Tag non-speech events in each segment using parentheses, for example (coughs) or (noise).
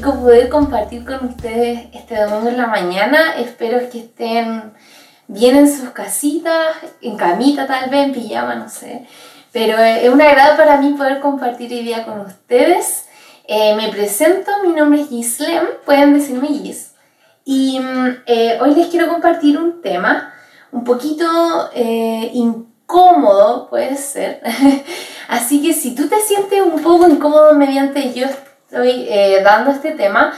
rico poder compartir con ustedes este domingo en la mañana. Espero que estén bien en sus casitas, en camita tal vez, en pijama, no sé. Pero es un agrado para mí poder compartir hoy día con ustedes. Eh, me presento, mi nombre es Gislem, pueden decirme Gis. Y mm, eh, hoy les quiero compartir un tema un poquito eh, incómodo, puede ser. (laughs) Así que si tú te sientes un poco incómodo mediante yo estoy eh, dando este tema,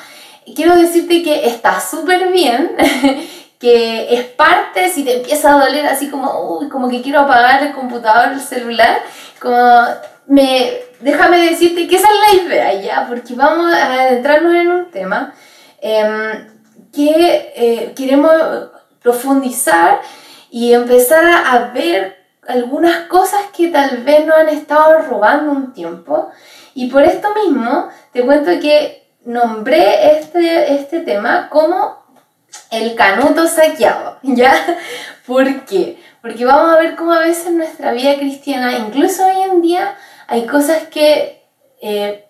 quiero decirte que está súper bien, (laughs) que es parte, si te empieza a doler así como, uy, como que quiero apagar el computador, el celular, como me, déjame decirte que esa es la idea ya, porque vamos a adentrarnos en un tema em, que eh, queremos profundizar y empezar a ver algunas cosas que tal vez nos han estado robando un tiempo. Y por esto mismo te cuento que nombré este, este tema como el canuto saqueado, (laughs) ¿ya? ¿Por qué? Porque vamos a ver cómo a veces en nuestra vida cristiana, incluso hoy en día, hay cosas que eh,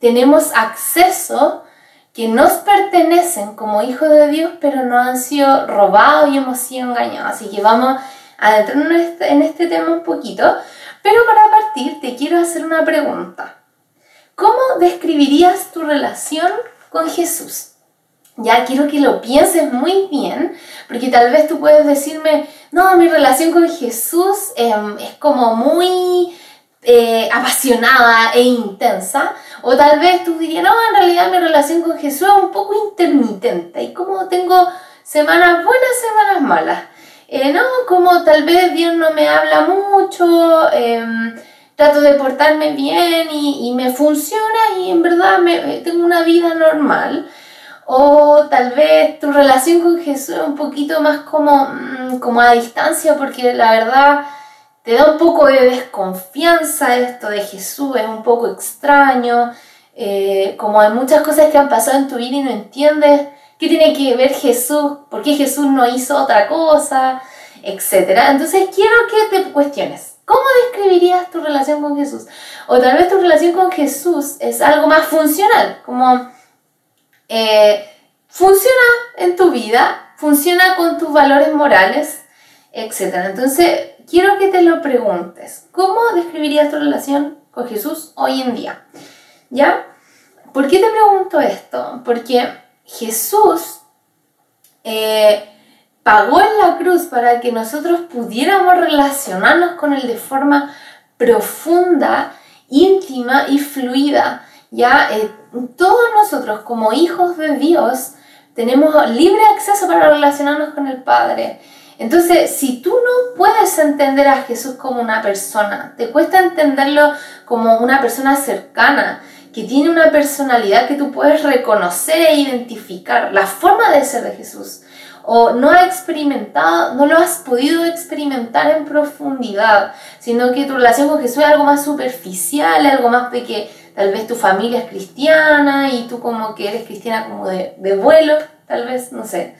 tenemos acceso que nos pertenecen como hijos de Dios, pero no han sido robados y hemos sido engañados. Así que vamos adentrarnos en este tema un poquito, pero para partir te quiero hacer una pregunta. ¿Cómo describirías tu relación con Jesús? Ya quiero que lo pienses muy bien, porque tal vez tú puedes decirme, no, mi relación con Jesús em, es como muy eh, apasionada e intensa, o tal vez tú dirías, no, en realidad mi relación con Jesús es un poco intermitente, y como tengo semanas buenas, semanas malas. Eh, no, como tal vez Dios no me habla mucho, em, trato de portarme bien y, me funciona y en verdad eh, tengo una vida normal. O tal vez tu relación con Jesús es un poquito más como, mm, como a distancia porque la verdad te da un poco de desconfianza esto de Jesús, es un poco extraño, eh, como hay muchas cosas que han pasado en tu vida y no entiendes ¿Qué tiene que ver Jesús? ¿Por qué Jesús no hizo otra cosa? Etcétera. Entonces quiero que te cuestiones. ¿Cómo describirías tu relación con Jesús? O tal vez tu relación con Jesús es algo más funcional, como eh, funciona en tu vida, funciona con tus valores morales, etcétera. Entonces quiero que te lo preguntes. ¿Cómo describirías tu relación con Jesús hoy en día? ¿Ya? ¿Por qué te pregunto esto? Porque Jesús eh, pagó en la cruz para que nosotros pudiéramos relacionarnos con Él de forma profunda, íntima y fluida. Ya eh, todos nosotros como hijos de Dios tenemos libre acceso para relacionarnos con el Padre. Entonces, si tú no puedes entender a Jesús como una persona, te cuesta entenderlo como una persona cercana, que tiene una personalidad que tú puedes reconocer e identificar, la forma de ser de Jesús, o no ha experimentado, no lo has podido experimentar en profundidad, sino que tu relación con Jesús es algo más superficial, algo más de que tal vez tu familia es cristiana y tú como que eres cristiana como de, de vuelo, tal vez, no sé.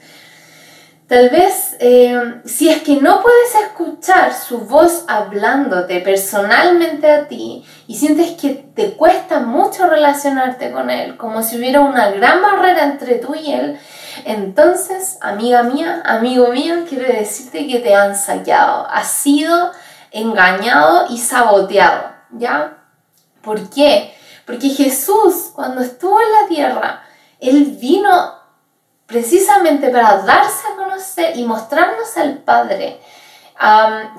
Tal vez eh, si es que no puedes escuchar su voz hablándote personalmente a ti y sientes que te cuesta mucho relacionarte con él, como si hubiera una gran barrera entre tú y él, entonces, amiga mía, amigo mío, quiero decirte que te han saqueado, has sido engañado y saboteado, ¿ya? ¿Por qué? Porque Jesús, cuando estuvo en la tierra, Él vino precisamente para darse a conocer y mostrarnos al Padre.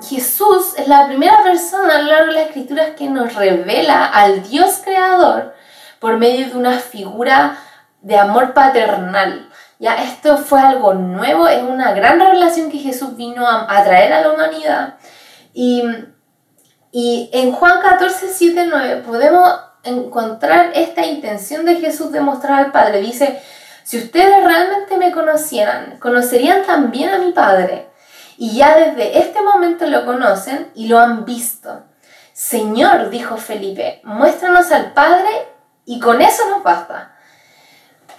Jesús es la primera persona a lo largo de las escrituras que nos revela al Dios creador por medio de una figura de amor paternal. Ya esto fue algo nuevo, es una gran revelación que Jesús vino a, traer a la humanidad. Y, y en Juan 14, 7, 9 podemos encontrar esta intención de Jesús de mostrar al Padre. Dice, si ustedes realmente me conocieran, conocerían también a mi Padre. Y ya desde este momento lo conocen y lo han visto. Señor, dijo Felipe, muéstranos al Padre y con eso nos basta.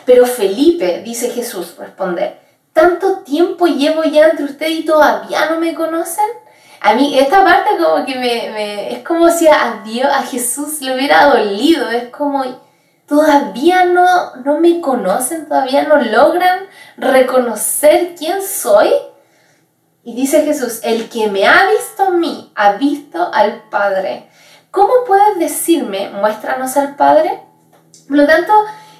Pero Felipe, dice Jesús, responde, ¿tanto tiempo llevo ya entre ustedes y todavía no me conocen? A mí esta parte como que me, es como si a Dios, a Jesús le hubiera dolido, es como, todavía no, no me conocen, todavía no logran reconocer quién soy. Y dice Jesús, el que me ha visto a mí, ha visto al Padre. ¿Cómo puedes decirme, muéstranos al Padre? Por lo tanto,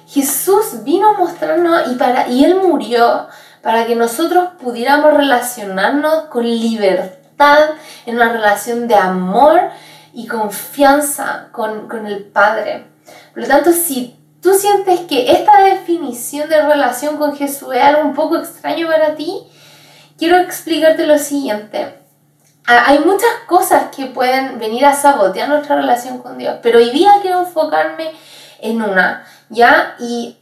Jesús vino a mostrarnos y, para, y Él murió para que nosotros pudiéramos relacionarnos con libertad, en una relación de amor y confianza con, con el Padre. Por lo tanto, si tú sientes que esta definición de relación con Jesús es algo un poco extraño para ti, quiero explicarte lo siguiente. Hay muchas cosas que pueden venir a sabotear nuestra relación con Dios, pero hoy día quiero enfocarme en una, ¿ya? Y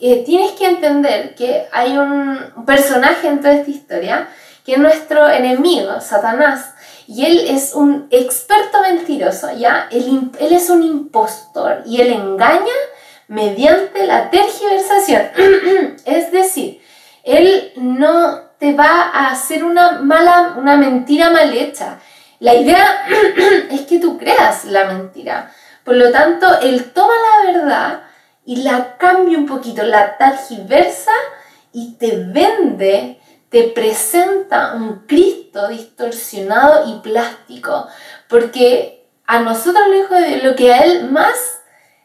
eh, tienes que entender que hay un personaje en toda esta historia que es nuestro enemigo, Satanás, y él es un experto mentiroso, ¿ya? Él, él es un impostor y él engaña mediante la tergiversación. (clears throat) es decir, él no te va a hacer una mala, una mentira mal hecha. La idea (clears throat) es que tú creas la mentira. Por lo tanto, él toma la verdad y la cambia un poquito, la tergiversa y te vende te presenta un Cristo distorsionado y plástico, porque a nosotros, lo que a Él más,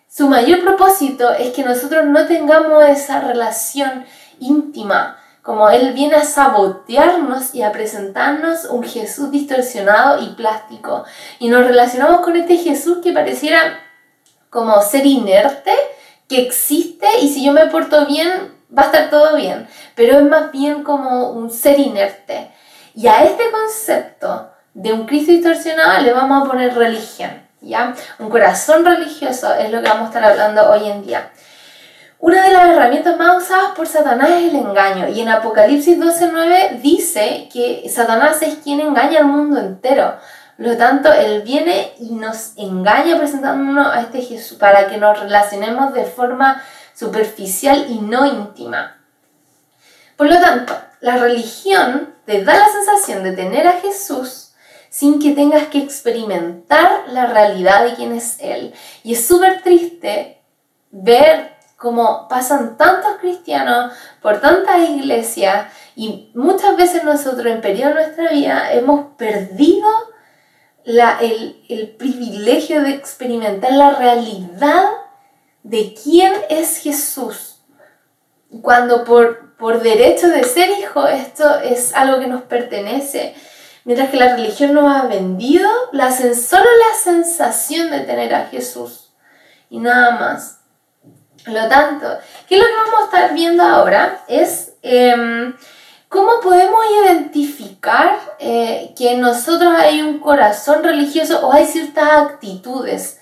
su mayor propósito es que nosotros no tengamos esa relación íntima, como Él viene a sabotearnos y a presentarnos un Jesús distorsionado y plástico. Y nos relacionamos con este Jesús que pareciera como ser inerte, que existe y si yo me porto bien, va a estar todo bien, pero es más bien como un ser inerte. Y a este concepto de un Cristo distorsionado le vamos a poner religión, ¿ya? Un corazón religioso es lo que vamos a estar hablando hoy en día. Una de las herramientas más usadas por Satanás es el engaño. Y en Apocalipsis 12.9 dice que Satanás es quien engaña al mundo entero. Por lo tanto, Él viene y nos engaña presentándonos a este Jesús para que nos relacionemos de forma superficial y no íntima. Por lo tanto, la religión te da la sensación de tener a Jesús sin que tengas que experimentar la realidad de quién es Él. Y es súper triste ver cómo pasan tantos cristianos por tantas iglesias y muchas veces nosotros en periodo de nuestra vida hemos perdido el, el privilegio de experimentar la realidad de quién es Jesús. Cuando por, por derecho de ser hijo esto es algo que nos pertenece. Mientras que la religión nos ha vendido la, solo la sensación de tener a Jesús y nada más. Lo tanto, ¿qué es lo que vamos a estar viendo ahora? Es em, cómo podemos identificar eh, que en nosotros hay un corazón religioso o hay ciertas actitudes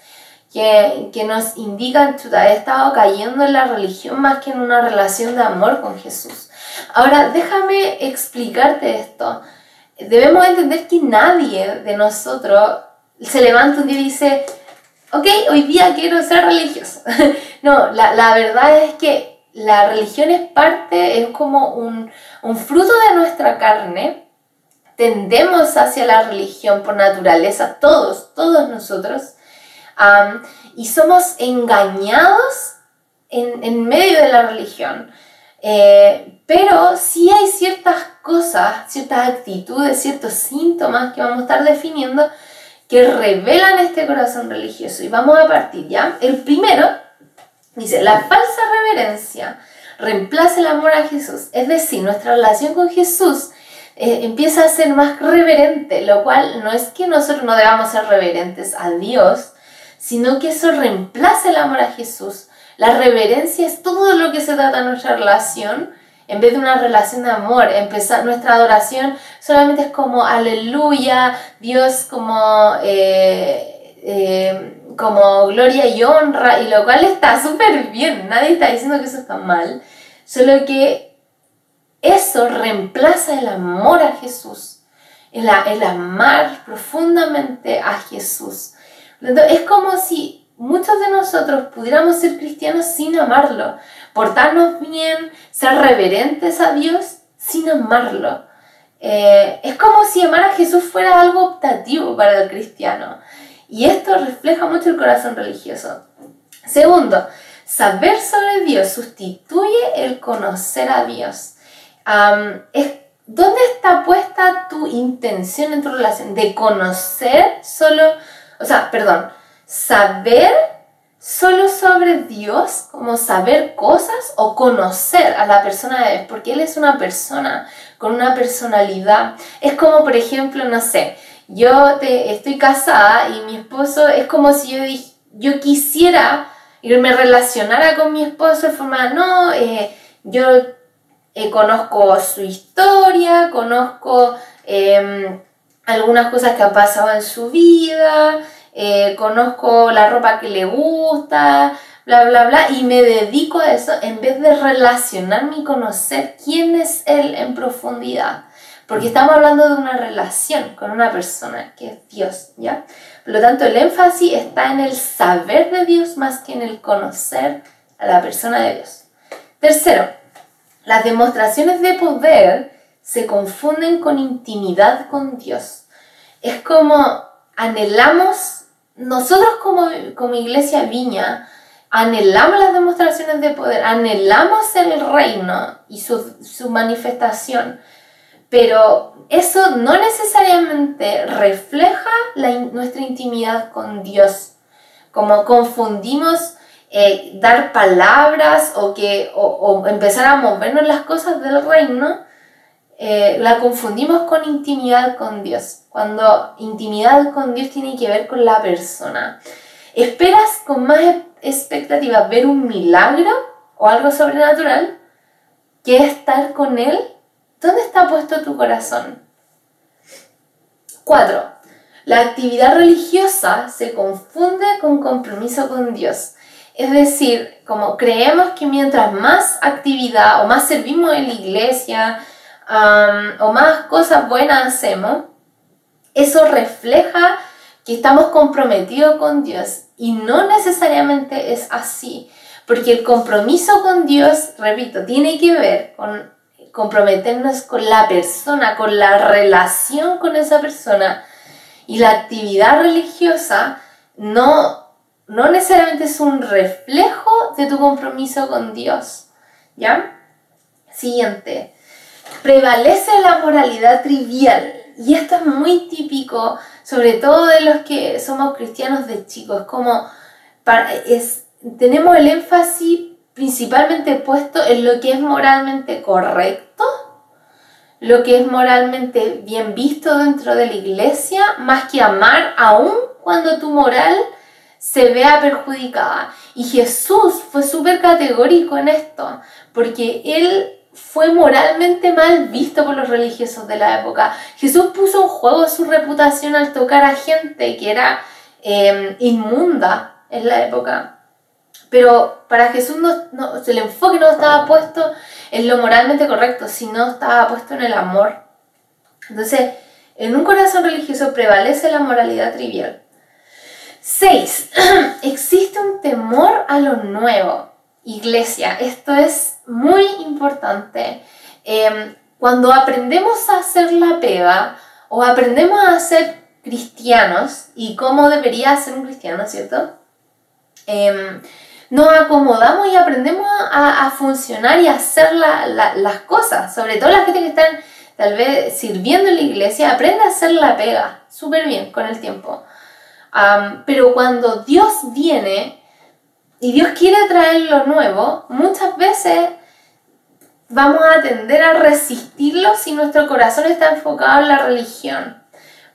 que, nos indican, que he estado cayendo en la religión más que en una relación de amor con Jesús. Ahora, déjame explicarte esto. Debemos entender que nadie de nosotros se levanta un día y dice, ok, hoy día quiero ser religioso. (laughs) no, la, la, verdad es que la religión es parte, es como un, un fruto de nuestra carne. Tendemos hacia la religión por naturaleza, todos, todos nosotros y somos engañados en, medio de la religión. Eh, pero sí hay ciertas cosas, ciertas actitudes, ciertos síntomas que vamos a estar definiendo que revelan este corazón religioso. Y vamos a partir ya. El primero dice, la falsa reverencia reemplaza el amor a Jesús. Es decir, nuestra relación con Jesús eh, empieza a ser más reverente, lo cual no es que nosotros no debamos ser reverentes a Dios, sino que eso reemplaza el amor a Jesús. La reverencia es todo lo que se trata en nuestra relación, en vez de una relación de amor. Empezar, nuestra adoración solamente es como aleluya, Dios como, eh, eh, como gloria y honra, y lo cual está súper bien, nadie está diciendo que eso está mal, solo que eso reemplaza el amor a Jesús, el, el amar profundamente a Jesús. Es como si muchos de nosotros pudiéramos ser cristianos sin amarlo, portarnos bien, ser reverentes a Dios sin amarlo. Eh, es como si amar a Jesús fuera algo optativo para el cristiano. Y esto refleja mucho el corazón religioso. Segundo, saber sobre Dios sustituye el conocer a Dios. ¿Dónde está puesta tu intención en tu relación? De conocer solo, o sea, perdón, saber solo sobre Dios, como saber cosas o conocer a la persona de Dios, porque Él es una persona con una personalidad. Es como, por ejemplo, no sé, yo te, estoy casada y mi esposo es como si yo, yo quisiera y me relacionara con mi esposo de forma, no, eh, yo eh, conozco su historia, conozco em, algunas cosas que han pasado en su vida, eh, conozco la ropa que le gusta, bla, bla, bla, y me dedico a eso en vez de relacionarme y conocer quién es él en profundidad. Porque estamos hablando de una relación con una persona que es Dios, ¿ya? Por lo tanto, el énfasis está en el saber de Dios más que en el conocer a la persona de Dios. Tercero, las demostraciones de poder se confunden con intimidad con Dios. Es como anhelamos, nosotros como, como iglesia viña, anhelamos las demostraciones de poder, anhelamos el reino y su, su manifestación, pero eso no necesariamente refleja nuestra intimidad con Dios. Como confundimos eh, dar palabras o, que, o, empezar a movernos las cosas del reino, eh, la confundimos con intimidad con Dios. Cuando intimidad con Dios tiene que ver con la persona. ¿Esperas con más expectativa ver un milagro o algo sobrenatural que estar con Él? ¿Dónde está puesto tu corazón? 4. La actividad religiosa se confunde con compromiso con Dios. Es decir, como creemos que mientras más actividad o más servimos en la iglesia o más cosas buenas hacemos, eso refleja que estamos comprometidos con Dios. Y no necesariamente es así, porque el compromiso con Dios, repito, tiene que ver con comprometernos con la persona, con la relación con esa persona. Y la actividad religiosa no, no necesariamente es un reflejo de tu compromiso con Dios. ¿Ya? Siguiente. Prevalece la moralidad trivial. Y esto es muy típico, sobre todo de los que somos cristianos de chicos. Como es, tenemos el énfasis principalmente puesto en lo que es moralmente correcto, lo que es moralmente bien visto dentro de la iglesia, más que amar aún cuando tu moral se vea perjudicada. Y Jesús fue súper categórico en esto, porque él fue moralmente mal visto por los religiosos de la época. Jesús puso en juego su reputación al tocar a gente que era eh, inmunda en la época. Pero para Jesús no, el enfoque no estaba puesto en lo moralmente correcto, sino estaba puesto en el amor. Entonces, en un corazón religioso prevalece la moralidad trivial. 6. (clears throat) Existe un temor a lo nuevo. Iglesia, esto es muy importante. Em, cuando aprendemos a hacer la pega o aprendemos a ser cristianos y cómo debería ser un cristiano, ¿cierto? Eh, nos acomodamos y aprendemos a, funcionar y a hacer las cosas. Sobre todo la gente que está tal vez sirviendo en la iglesia, aprende a hacer la pega súper bien con el tiempo. pero cuando Dios viene y Dios quiere traer lo nuevo, muchas veces vamos a tender a resistirlo si nuestro corazón está enfocado en la religión.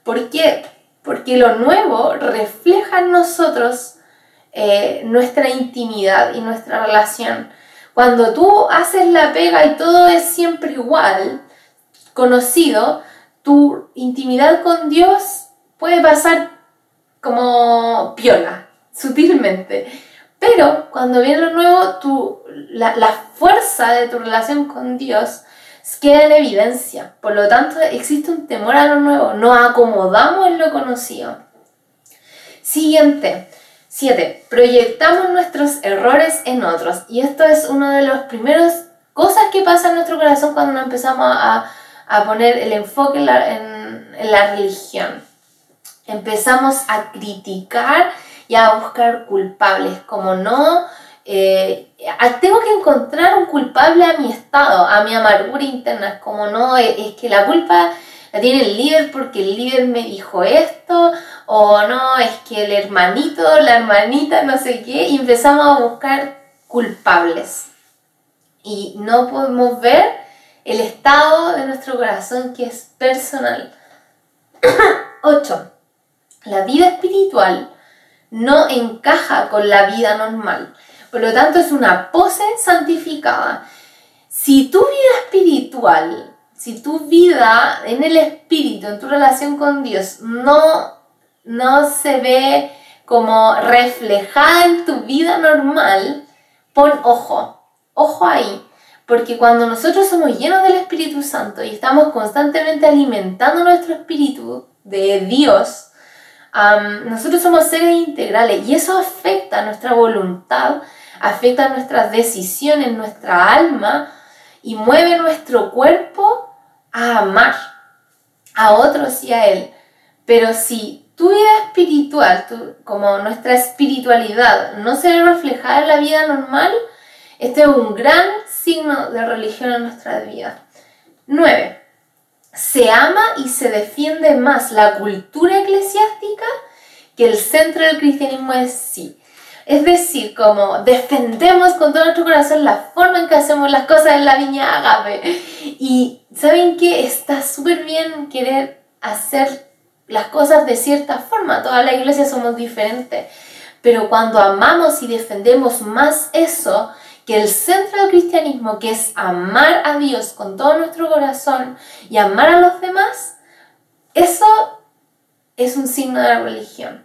¿Por qué? Porque lo nuevo refleja en nosotros eh, nuestra intimidad y nuestra relación. Cuando tú haces la pega y todo es siempre igual, conocido, tu intimidad con Dios puede pasar como piola, sutilmente. Pero cuando viene lo nuevo, tu, la, la fuerza de tu relación con Dios queda en evidencia. Por lo tanto, existe un temor a lo nuevo. Nos acomodamos en lo conocido. Siguiente, 7. Proyectamos nuestros errores en otros. Y esto es una de las primeras cosas que pasa en nuestro corazón cuando empezamos a, a poner el enfoque en, en la religión. Empezamos a criticar y a buscar culpables, como no, eh, tengo que encontrar un culpable a mi estado, a mi amargura interna. Como no, es, que la culpa la tiene el líder porque el líder me dijo esto, o no, es que el hermanito, la hermanita, no sé qué, y empezamos a buscar culpables. Y no podemos ver el estado de nuestro corazón que es personal. (coughs) 8. La vida espiritual no encaja con la vida normal. Por lo tanto, es una pose santificada. Si tu vida espiritual, si tu vida en el espíritu, en tu relación con Dios, no, no se ve como reflejada en tu vida normal, pon ojo, ojo ahí. Porque cuando nosotros somos llenos del Espíritu Santo y estamos constantemente alimentando nuestro espíritu de Dios, nosotros somos seres integrales y eso afecta nuestra voluntad, afecta nuestras decisiones, nuestra alma y mueve nuestro cuerpo a amar a otros y a Él. Pero si tu vida espiritual, como nuestra espiritualidad, no se ve reflejada en la vida normal, este es un gran signo de religión en nuestra vida. 9. Se ama y se defiende más la cultura eclesiástica que el centro del cristianismo es sí. Es decir, como defendemos con todo nuestro corazón la forma en que hacemos las cosas en la viña Agape. Y saben que está súper bien querer hacer las cosas de cierta forma. Toda la iglesia somos diferentes. Pero cuando amamos y defendemos más eso, que el centro del cristianismo, que es amar a Dios con todo nuestro corazón y amar a los demás, eso es un signo de la religión.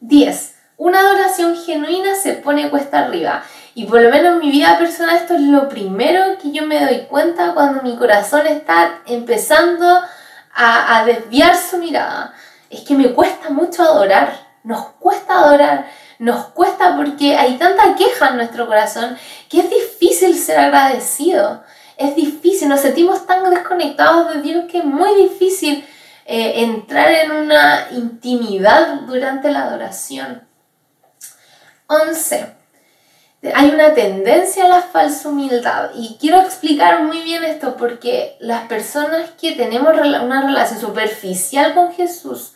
10. Una adoración genuina se pone cuesta arriba. Y por lo menos en mi vida personal esto es lo primero que yo me doy cuenta cuando mi corazón está empezando a, desviar su mirada. Es que me cuesta mucho adorar. Nos cuesta adorar nos cuesta porque hay tanta queja en nuestro corazón que es difícil ser agradecido. Es difícil, nos sentimos tan desconectados de Dios que es muy difícil eh, entrar en una intimidad durante la adoración. 11. Hay una tendencia a la falsa humildad y quiero explicar muy bien esto porque las personas que tenemos una relación superficial con Jesús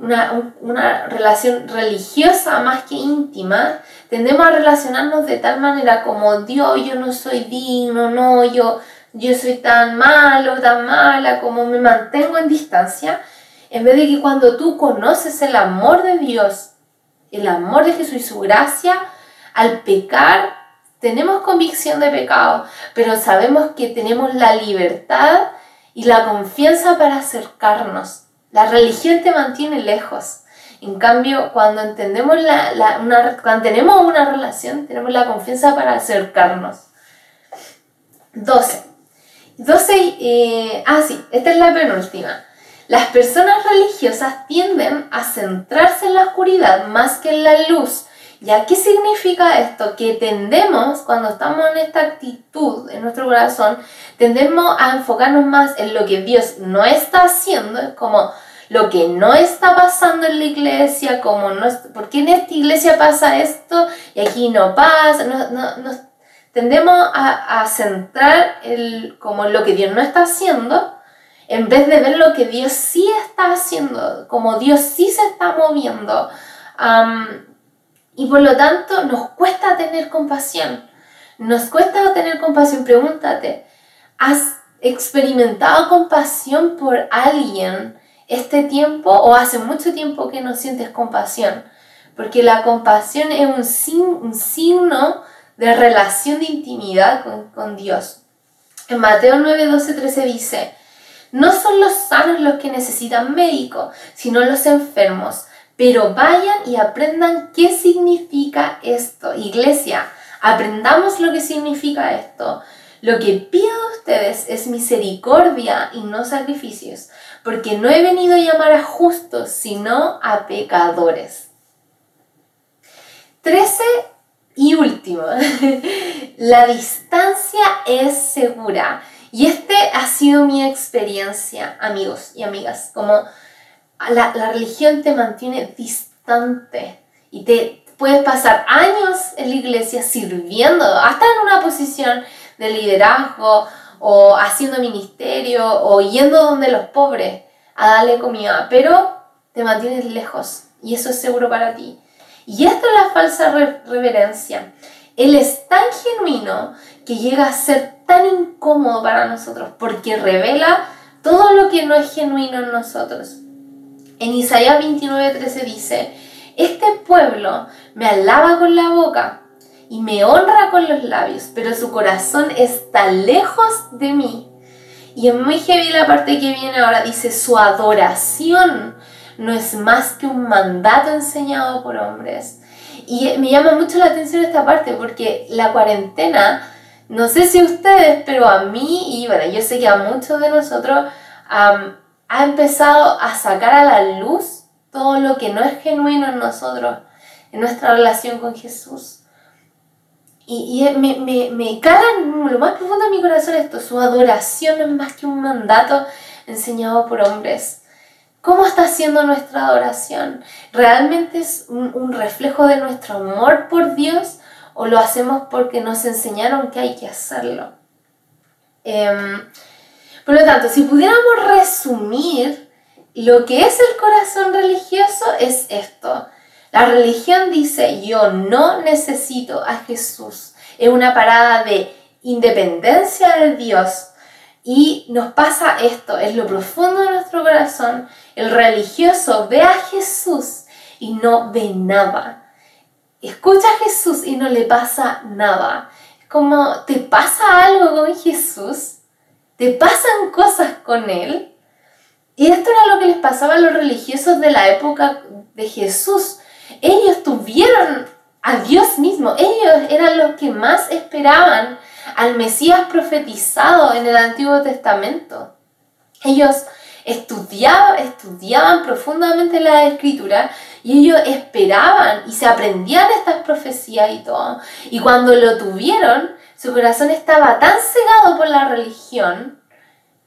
una, una, relación religiosa más que íntima, tendemos a relacionarnos de tal manera como Dios, yo no soy digno, no, yo, yo soy tan malo, tan mala, como me mantengo en distancia, en vez de que cuando tú conoces el amor de Dios, el amor de Jesús y su gracia, al pecar, tenemos convicción de pecado, pero sabemos que tenemos la libertad y la confianza para acercarnos la religión te mantiene lejos. En cambio, cuando entendemos la, una, cuando tenemos una relación, tenemos la confianza para acercarnos. 12. 12, eh, ah sí, esta es la penúltima. Las personas religiosas tienden a centrarse en la oscuridad más que en la luz. ¿Ya qué significa esto? Que tendemos, cuando estamos en esta actitud en nuestro corazón, tendemos a enfocarnos más en lo que Dios no está haciendo, como lo que no está pasando en la iglesia, como no, ¿por qué en esta iglesia pasa esto y aquí no pasa? No, tendemos a, centrar el, como lo que Dios no está haciendo en vez de ver lo que Dios sí está haciendo, como Dios sí se está moviendo. Y por lo tanto nos cuesta tener compasión. Nos cuesta tener compasión. Pregúntate, ¿has experimentado compasión por alguien este tiempo o hace mucho tiempo que no sientes compasión? Porque la compasión es un, signo de relación de intimidad con, con Dios. En Mateo 9, 12, 13 dice, no son los sanos los que necesitan médico, sino los enfermos pero vayan y aprendan qué significa esto. Iglesia, aprendamos lo que significa esto. Lo que pido de ustedes es misericordia y no sacrificios, porque no he venido a llamar a justos, sino a pecadores. 13 y último, (laughs) la distancia es segura. Y este ha sido mi experiencia, amigos y amigas, como la, religión te mantiene distante y te, puedes pasar años en la iglesia sirviendo, hasta en una posición de liderazgo o haciendo ministerio o yendo donde los pobres a darle comida, pero te mantienes lejos y eso es seguro para ti. Y esto es la falsa reverencia. Él es tan genuino que llega a ser tan incómodo para nosotros porque revela todo lo que no es genuino en nosotros. En Isaías 29:13 dice, este pueblo me alaba con la boca y me honra con los labios, pero su corazón está lejos de mí. Y es muy heavy la parte que viene ahora, dice, su adoración no es más que un mandato enseñado por hombres. Y me llama mucho la atención esta parte porque la cuarentena, no sé si ustedes, pero a mí y bueno, yo sé que a muchos de nosotros ha empezado a sacar a la luz todo lo que no es genuino en nosotros, en nuestra relación con Jesús. Y, me, me, me cala lo más profundo de mi corazón esto, su adoración no es más que un mandato enseñado por hombres. ¿Cómo está siendo nuestra adoración? ¿Realmente es un, reflejo de nuestro amor por Dios o lo hacemos porque nos enseñaron que hay que hacerlo? Em, por lo tanto, si pudiéramos resumir lo que es el corazón religioso, es esto. La religión dice, yo no necesito a Jesús. Es una parada de independencia de Dios. Y nos pasa esto, en lo profundo de nuestro corazón, el religioso ve a Jesús y no ve nada. Escucha a Jesús y no le pasa nada. Es como, ¿te pasa algo con Jesús? ¿Te pasan cosas con Él? Y esto era lo que les pasaba a los religiosos de la época de Jesús. Ellos tuvieron a Dios mismo. Ellos eran los que más esperaban al Mesías profetizado en el Antiguo Testamento. Ellos estudiaban, estudiaban profundamente la escritura y ellos esperaban y se aprendían estas profecías y todo. Y cuando lo tuvieron, su corazón estaba tan cegado por la religión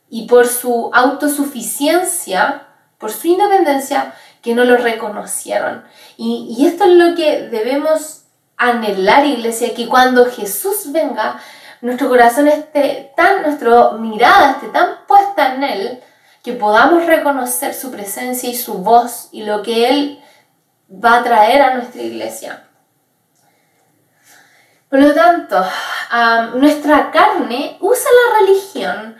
y por su autosuficiencia, por su independencia, que no lo reconocieron. Y, y esto es lo que debemos anhelar, iglesia, que cuando Jesús venga, nuestro corazón esté tan, nuestra mirada esté tan puesta en Él, que podamos reconocer su presencia y su voz y lo que Él va a traer a nuestra iglesia. Por lo tanto, nuestra carne usa la religión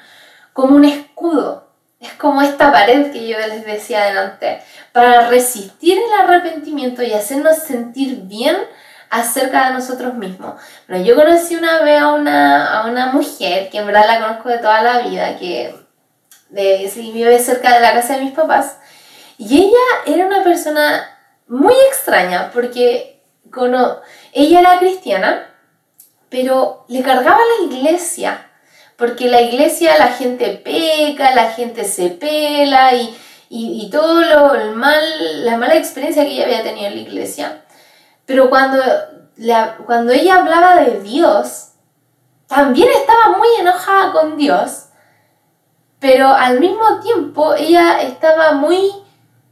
como un escudo. Es como esta pared que yo les decía adelante, para resistir el arrepentimiento y hacernos sentir bien acerca de nosotros mismos. Bueno, yo conocí una vez a una, a una mujer, que en verdad la conozco de toda la vida, que de, vive cerca de la casa de mis papás, y ella era una persona muy extraña, porque como ella era cristiana, pero le cargaba la iglesia, porque la iglesia la gente peca, la gente se pela y, y, todo lo el mal, la mala experiencia que ella había tenido en la iglesia. Pero cuando, cuando ella hablaba de Dios, también estaba muy enojada con Dios, pero al mismo tiempo ella estaba muy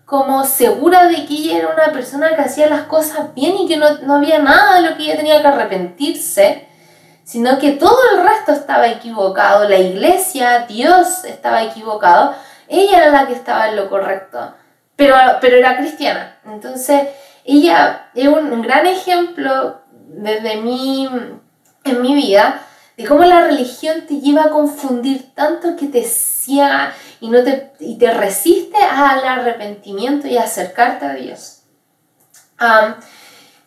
como segura de que ella era una persona que hacía las cosas bien y que no, no había nada de lo que ella tenía que arrepentirse, sino que todo el resto estaba equivocado, la iglesia, Dios estaba equivocado, ella era la que estaba en lo correcto, pero, pero era cristiana. Entonces, ella es un gran ejemplo desde mí, en mi vida de cómo la religión te lleva a confundir tanto que te ciega y, no te, y te resiste al arrepentimiento y acercarte a Dios.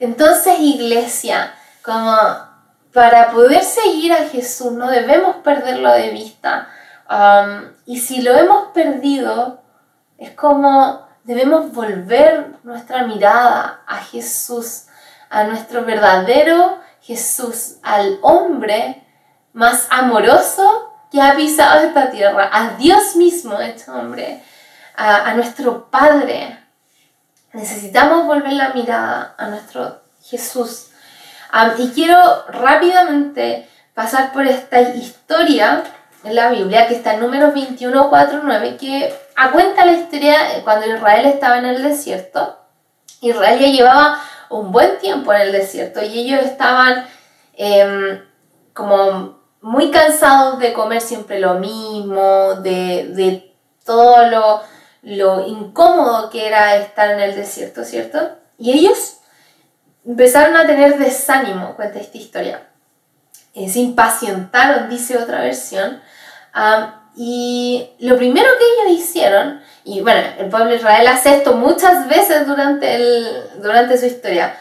entonces, iglesia, como para poder seguir a Jesús no debemos perderlo de vista. y si lo hemos perdido, es como debemos volver nuestra mirada a Jesús, a nuestro verdadero Jesús, al hombre más amoroso que ha pisado esta tierra, a Dios mismo, este hombre, a, a nuestro Padre. Necesitamos volver la mirada a nuestro Jesús. Y quiero rápidamente pasar por esta historia en la Biblia que está en números 21, 4, 9, que cuenta la historia cuando Israel estaba en el desierto. Israel ya llevaba un buen tiempo en el desierto y ellos estaban em, como muy cansados de comer siempre lo mismo, de, de todo lo, lo incómodo que era estar en el desierto, ¿cierto? Y ellos empezaron a tener desánimo, cuenta esta historia. Eh, se impacientaron, dice otra versión. y lo primero que ellos hicieron, y bueno, el pueblo de Israel hace esto muchas veces durante, el, durante su historia,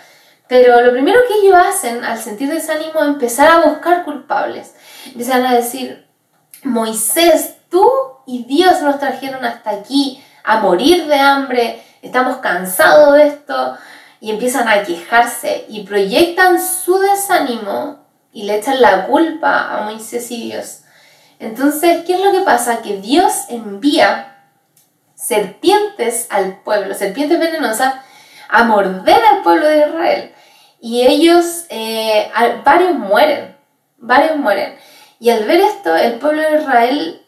pero lo primero que ellos hacen al sentir desánimo es empezar a buscar culpables. Empiezan a decir, Moisés, tú y Dios nos trajeron hasta aquí a morir de hambre, estamos cansados de esto, y empiezan a quejarse y proyectan su desánimo y le echan la culpa a Moisés y Dios. Entonces, ¿qué es lo que pasa? Que Dios envía serpientes al pueblo, serpientes venenosas, a morder al pueblo de Israel. Y ellos, eh, varios mueren, varios mueren. Y al ver esto, el pueblo de Israel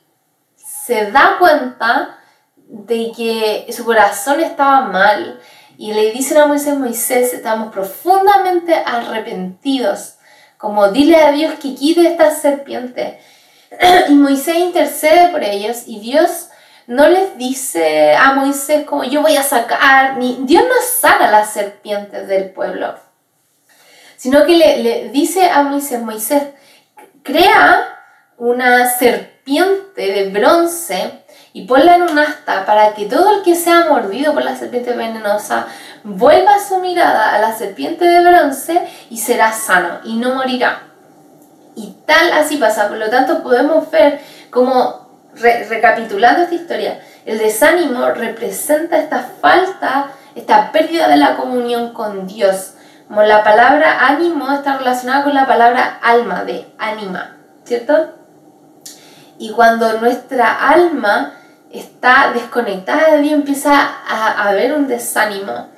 se da cuenta de que su corazón estaba mal y le dicen a Moisés, Moisés, estamos profundamente arrepentidos, como dile a Dios que quite esta serpiente. (clears throat) Y Moisés intercede por ellos y Dios no les dice a Moisés como yo voy a sacar, ni Dios no saca las serpientes del pueblo, sino que le, le dice a Moisés, Moisés, crea una serpiente de bronce y ponla en un asta para que todo el que sea mordido por la serpiente venenosa vuelva su mirada a la serpiente de bronce y será sano y no morirá. Y tal así pasa. Por lo tanto, podemos ver como, recapitulando esta historia, el desánimo representa esta falta, esta pérdida de la comunión con Dios. Como la palabra ánimo está relacionada con la palabra alma, de ánima, ¿cierto? Y cuando nuestra alma está desconectada de Dios, empieza a, haber un desánimo.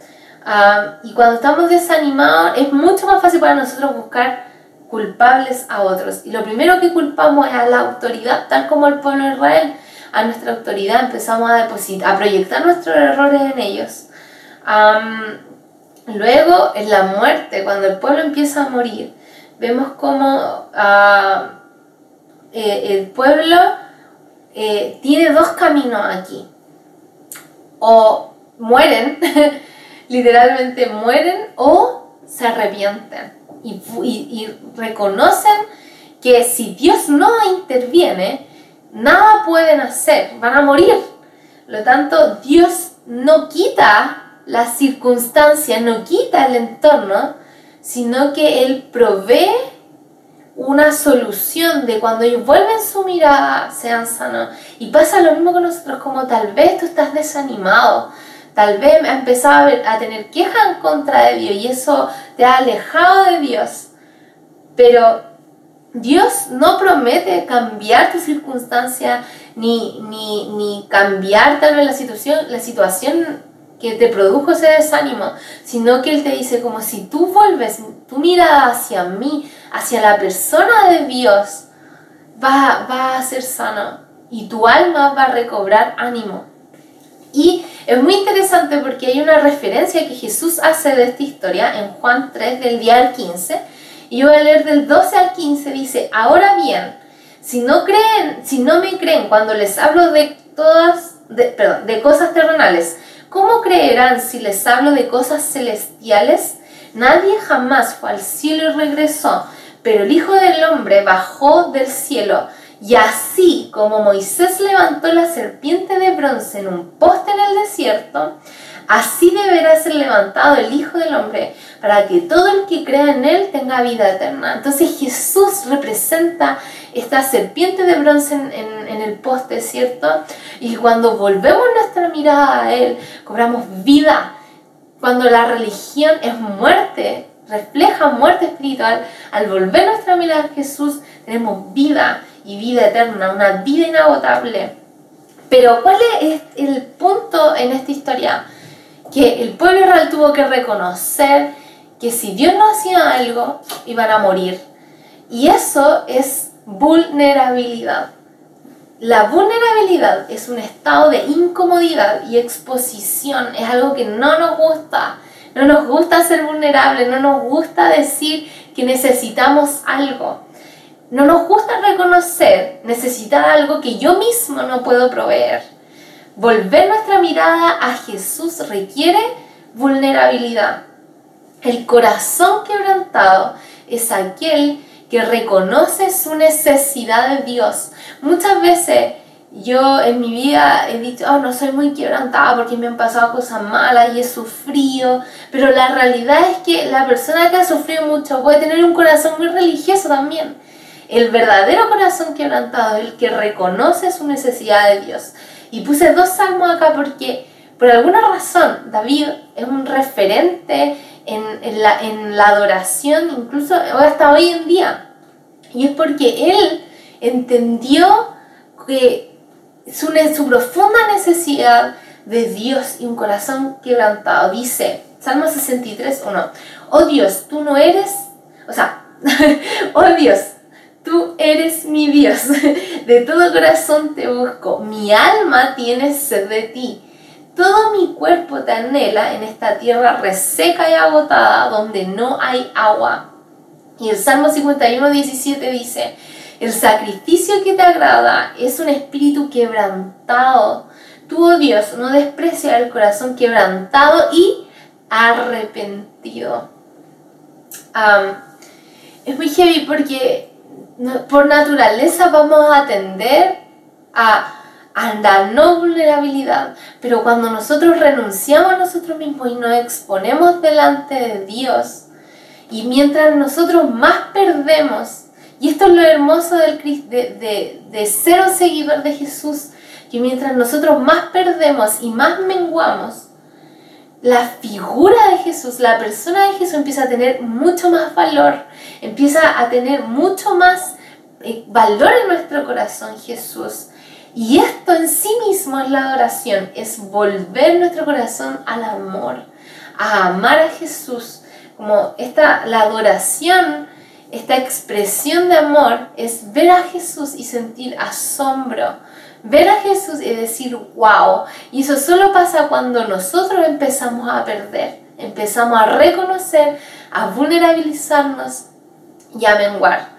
Ah, y cuando estamos desanimados es mucho más fácil para nosotros buscar culpables a otros. Y lo primero que culpamos es a la autoridad, tal como el pueblo de Israel, a nuestra autoridad empezamos a depositar, a proyectar nuestros errores en ellos. luego, en la muerte, cuando el pueblo empieza a morir, vemos como ah, eh, el pueblo eh, tiene dos caminos aquí. O mueren, (laughs) literalmente mueren, o se arrepienten y, y, reconocen que si Dios no interviene, nada pueden hacer, van a morir. Lo tanto, Dios no quita las circunstancias, no quita el entorno, sino que Él provee una solución de cuando ellos vuelven su mirada, sean sanos. Y pasa lo mismo con nosotros, como tal vez tú estás desanimado, tal vez has empezado a, tener queja en contra de Dios y eso te ha alejado de Dios. Pero Dios no promete cambiar tu circunstancia ni, ni, ni cambiar tal vez la situación, la situación que te produjo ese desánimo, sino que Él te dice como si tú vuelves tu mirada hacia mí, hacia la persona de Dios, va, va a ser sano y tu alma va a recobrar ánimo. Y es muy interesante porque hay una referencia que Jesús hace de esta historia en Juan 3 del día al 15. Y voy a leer del 12 al 15, dice, ahora bien, si no creen, si no me creen cuando les hablo de todas, de, perdón, de cosas terrenales, ¿cómo creerán si les hablo de cosas celestiales? Nadie jamás fue al cielo y regresó, pero el Hijo del Hombre bajó del cielo. Y así como Moisés levantó la serpiente de bronce en un poste en el desierto, así deberá ser levantado el Hijo del Hombre para que todo el que crea en Él tenga vida eterna. Entonces Jesús representa esta serpiente de bronce en, el poste, ¿cierto? Y cuando volvemos nuestra mirada a Él, cobramos vida cuando la religión es muerte, refleja muerte espiritual, al volver nuestra mirada a Jesús, tenemos vida y vida eterna, una vida inagotable. Pero ¿cuál es el punto en esta historia? Que el pueblo real tuvo que reconocer que si Dios no hacía algo, iban a morir. Y eso es vulnerabilidad. La vulnerabilidad es un estado de incomodidad y exposición, es algo que no nos gusta, No nos gusta ser vulnerables, no nos gusta decir que necesitamos algo. No nos gusta reconocer necesitar algo que yo mismo no puedo proveer. Volver nuestra mirada a Jesús requiere vulnerabilidad. El corazón quebrantado es aquel que reconoce su necesidad de Dios. Muchas veces yo en mi vida he dicho, oh, no soy muy quebrantada porque me han pasado cosas malas y he sufrido, pero la realidad es que la persona que ha sufrido mucho puede tener un corazón muy religioso también. El verdadero corazón quebrantado es el que reconoce su necesidad de Dios. Y puse dos salmos acá porque por alguna razón David es un referente en, la, en la adoración, incluso hasta hoy en día. Y es porque él entendió que su, su profunda necesidad de Dios y un corazón quebrantado. Dice, Salmo 63, 1, oh Dios, tú no eres, o sea, (laughs) oh Dios, tú eres mi Dios, (laughs) de todo corazón te busco, mi alma tiene sed de ti. Todo mi cuerpo te anhela en esta tierra reseca y agotada donde no hay agua. Y el Salmo 51, 17 dice, el sacrificio que te agrada es un espíritu quebrantado. Tú, oh Dios, no desprecias el corazón quebrantado y arrepentido. es muy heavy porque por naturaleza vamos a tender a a la no vulnerabilidad, pero cuando nosotros renunciamos a nosotros mismos y nos exponemos delante de Dios, y mientras nosotros más perdemos, y esto es lo hermoso del, de, de ser un seguidor de Jesús, que mientras nosotros más perdemos y más menguamos, la figura de Jesús, la persona de Jesús empieza a tener mucho más valor, empieza a tener mucho más eh, valor en nuestro corazón Jesús. Y esto en sí mismo es la adoración, es volver nuestro corazón al amor, a amar a Jesús. Como esta, la adoración, esta expresión de amor es ver a Jesús y sentir asombro, ver a Jesús y decir, wow. Y eso solo pasa cuando nosotros empezamos a perder, empezamos a reconocer, a vulnerabilizarnos y a menguar.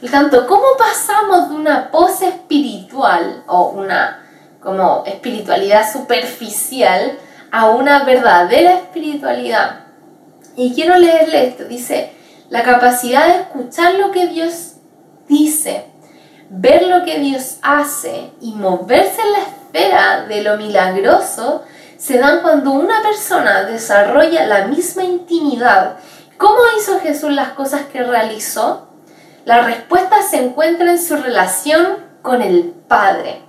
Por tanto, ¿cómo pasamos de una pose espiritual o una como espiritualidad superficial a una verdadera espiritualidad? Y quiero leerle esto. Dice, la capacidad de escuchar lo que Dios dice, ver lo que Dios hace y moverse en la esfera de lo milagroso se dan cuando una persona desarrolla la misma intimidad. ¿Cómo hizo Jesús las cosas que realizó? La respuesta se encuentra en su relación con el Padre.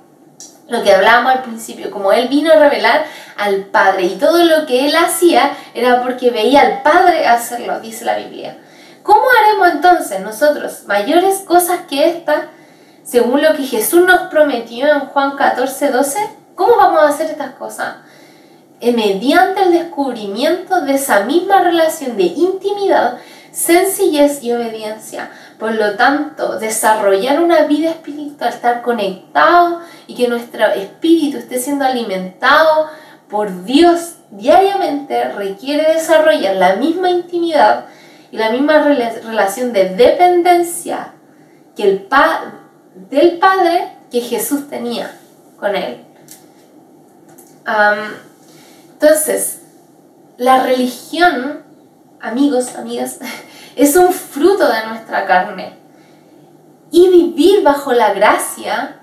Lo que hablábamos al principio, como Él vino a revelar al Padre y todo lo que Él hacía era porque veía al Padre hacerlo, dice la Biblia. ¿Cómo haremos entonces nosotros mayores cosas que esta, según lo que Jesús nos prometió en Juan 14, 12? ¿Cómo vamos a hacer estas cosas? Eh, mediante el descubrimiento de esa misma relación de intimidad, sencillez y obediencia por lo tanto, desarrollar una vida espiritual, estar conectado y que nuestro espíritu esté siendo alimentado por Dios diariamente requiere desarrollar la misma intimidad y la misma relación de dependencia que el del Padre que Jesús tenía con él. entonces, la religión, amigos, amigas, (laughs) es un fruto de nuestra carne. Y vivir bajo la gracia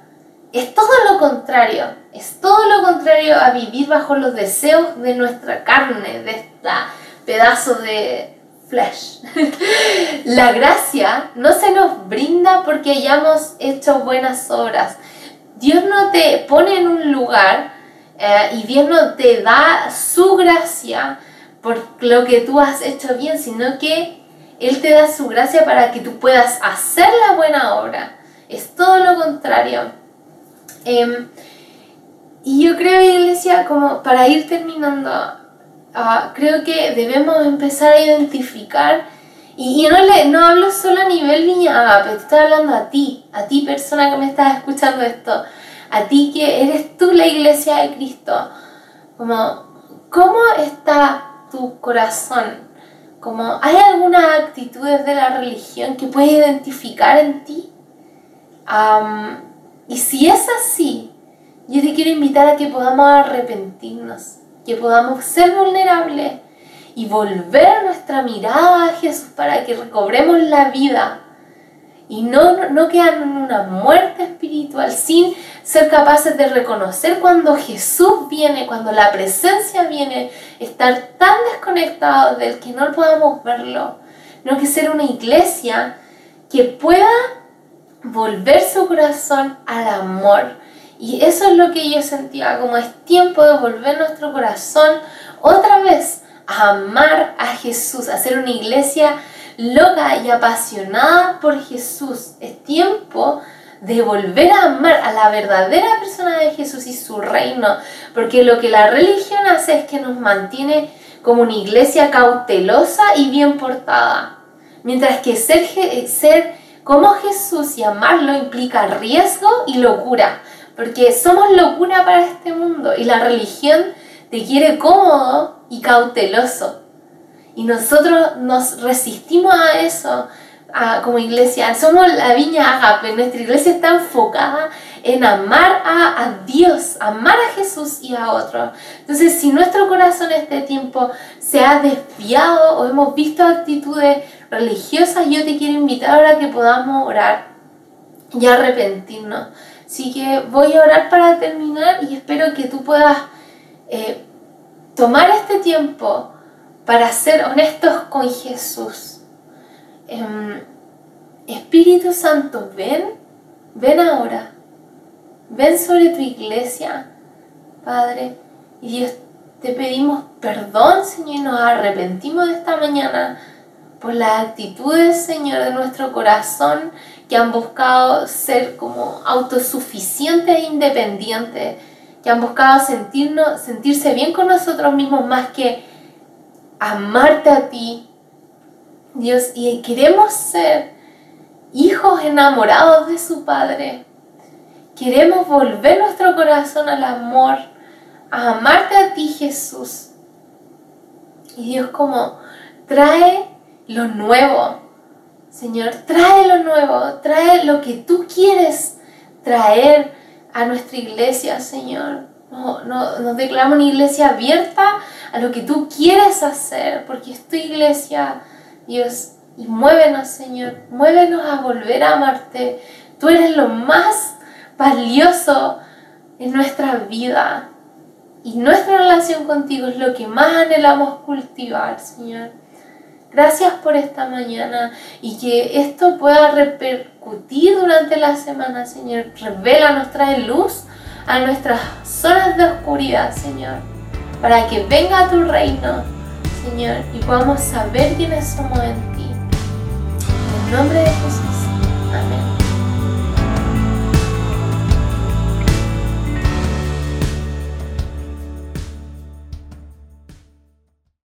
es todo lo contrario, es todo lo contrario a vivir bajo los deseos de nuestra carne, de este pedazo de flesh. (laughs) la gracia no se nos brinda porque hayamos hecho buenas obras. Dios no te pone en un lugar eh, y Dios no te da su gracia por lo que tú has hecho bien, sino que él te da su gracia para que tú puedas hacer la buena obra. Es todo lo contrario. Em, y yo creo, iglesia, como para ir terminando, ah, creo que debemos empezar a identificar, y, y no, le, no hablo solo a nivel viña pero estoy hablando a ti, a ti persona que me estás escuchando esto, a ti que eres tú la iglesia de Cristo, como, ¿cómo está tu corazón? Como, ¿hay algunas actitudes de la religión que puedes identificar en ti? y si es así, yo te quiero invitar a que podamos arrepentirnos, que podamos ser vulnerables y volver nuestra mirada a Jesús para que recobremos la vida y no, no quedar en una muerte espiritual sin ser capaces de reconocer cuando Jesús viene, cuando la presencia viene, estar tan desconectados del que no podamos verlo, no que ser una iglesia que pueda volver su corazón al amor. Y eso es lo que yo sentía, como es tiempo de volver nuestro corazón otra vez a amar a Jesús, a ser una iglesia loca y apasionada por Jesús. Es tiempo de volver a amar a la verdadera persona de Jesús y su reino, porque lo que la religión hace es que nos mantiene como una iglesia cautelosa y bien portada, mientras que ser, ser como Jesús y amarlo implica riesgo y locura, porque somos locura para este mundo y la religión te quiere cómodo y cauteloso. Y nosotros nos resistimos a eso como iglesia. Somos la viña agape. Nuestra iglesia está enfocada en amar a, a, Dios, amar a Jesús y a otros. Entonces, si nuestro corazón este tiempo se ha desviado o hemos visto actitudes religiosas, yo te quiero invitar ahora a que podamos orar y arrepentirnos. Así que voy a orar para terminar y espero que tú puedas eh, tomar este tiempo para ser honestos con Jesús. Em, Espíritu Santo, ven, ven ahora, ven sobre tu iglesia, Padre, y Dios, te pedimos perdón, Señor, y nos arrepentimos de esta mañana por las actitudes, Señor, de nuestro corazón que han buscado ser como autosuficientes e independientes, que han buscado sentirnos, sentirse bien con nosotros mismos más que amarte a ti, Dios, y queremos ser hijos enamorados de su Padre. Queremos volver nuestro corazón al amor, a amarte a ti, Jesús. Y Dios como trae lo nuevo. Señor, trae lo nuevo, trae lo que tú quieres traer a nuestra iglesia, Señor. No, no, nos declaramos una iglesia abierta a lo que tú quieres hacer, porque es tu iglesia, Dios. Y muévenos, Señor, muévenos a volver a amarte. Tú eres lo más valioso en nuestra vida. Y nuestra relación contigo es lo que más anhelamos cultivar, Señor. Gracias por esta mañana y que esto pueda repercutir durante la semana, Señor. Revela, trae luz a nuestras zonas de oscuridad, Señor, para que venga tu reino, Señor, y podamos saber quiénes somos en ti. En el nombre de Jesús.